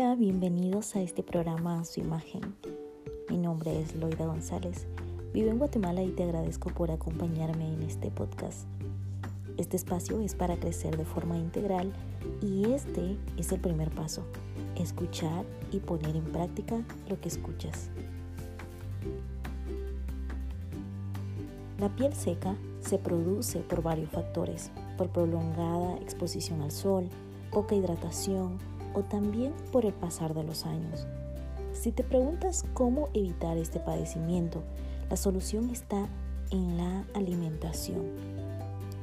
Bienvenidos a este programa Su Imagen. Mi nombre es Loida González. Vivo en Guatemala y te agradezco por acompañarme en este podcast. Este espacio es para crecer de forma integral y este es el primer paso, escuchar y poner en práctica lo que escuchas. La piel seca se produce por varios factores, por prolongada exposición al sol, poca hidratación o también por el pasar de los años. Si te preguntas cómo evitar este padecimiento, la solución está en la alimentación.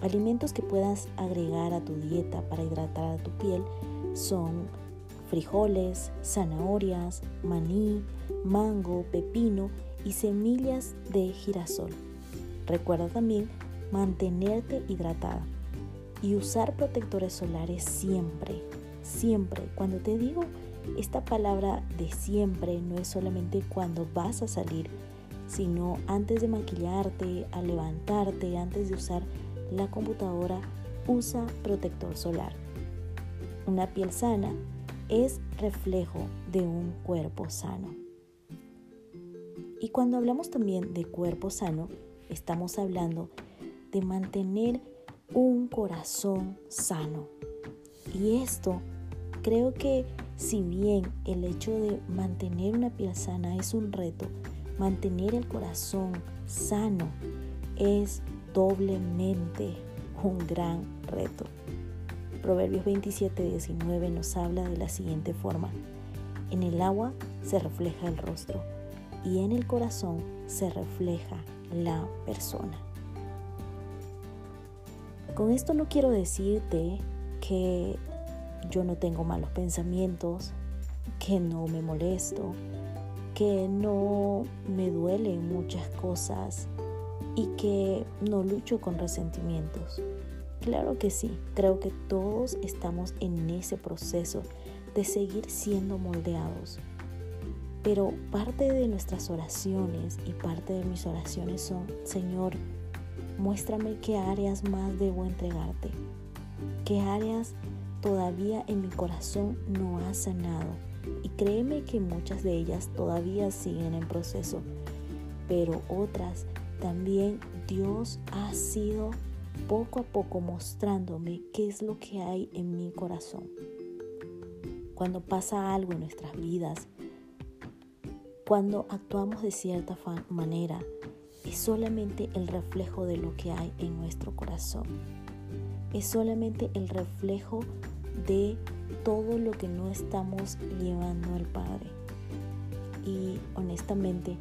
Alimentos que puedas agregar a tu dieta para hidratar a tu piel son frijoles, zanahorias, maní, mango, pepino y semillas de girasol. Recuerda también mantenerte hidratada y usar protectores solares siempre, siempre. Cuando te digo esta palabra de siempre no es solamente cuando vas a salir, sino antes de maquillarte, al levantarte, antes de usar la computadora, usa protector solar. Una piel sana es reflejo de un cuerpo sano. Y cuando hablamos también de cuerpo sano, Estamos hablando de mantener un corazón sano. Y esto creo que si bien el hecho de mantener una piel sana es un reto, mantener el corazón sano es doblemente un gran reto. Proverbios 27, 19 nos habla de la siguiente forma. En el agua se refleja el rostro y en el corazón se refleja la persona. Con esto no quiero decirte que yo no tengo malos pensamientos, que no me molesto, que no me duelen muchas cosas y que no lucho con resentimientos. Claro que sí, creo que todos estamos en ese proceso de seguir siendo moldeados pero parte de nuestras oraciones y parte de mis oraciones son, Señor, muéstrame qué áreas más debo entregarte, qué áreas todavía en mi corazón no ha sanado. Y créeme que muchas de ellas todavía siguen en proceso, pero otras también Dios ha sido poco a poco mostrándome qué es lo que hay en mi corazón. Cuando pasa algo en nuestras vidas, cuando actuamos de cierta manera, es solamente el reflejo de lo que hay en nuestro corazón. Es solamente el reflejo de todo lo que no estamos llevando al Padre. Y honestamente,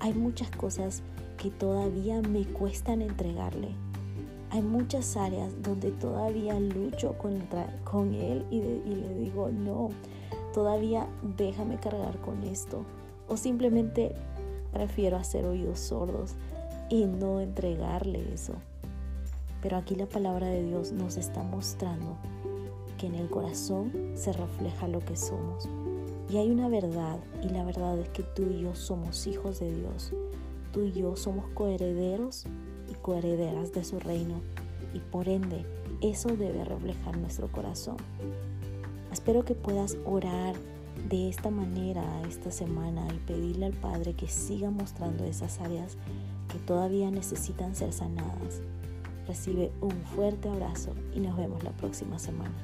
hay muchas cosas que todavía me cuestan entregarle. Hay muchas áreas donde todavía lucho con, Él y, y le digo, no, todavía déjame cargar con esto o simplemente prefiero hacer oídos sordos y no entregarle eso. Pero aquí la palabra de Dios nos está mostrando que en el corazón se refleja lo que somos. Y hay una verdad, y la verdad es que tú y yo somos hijos de Dios. Tú y yo somos coherederos y coherederas de su reino. Y por ende, eso debe reflejar nuestro corazón. Espero que puedas orar de esta manera esta semana y pedirle al Padre que siga mostrando esas áreas que todavía necesitan ser sanadas. Recibe un fuerte abrazo y nos vemos la próxima semana.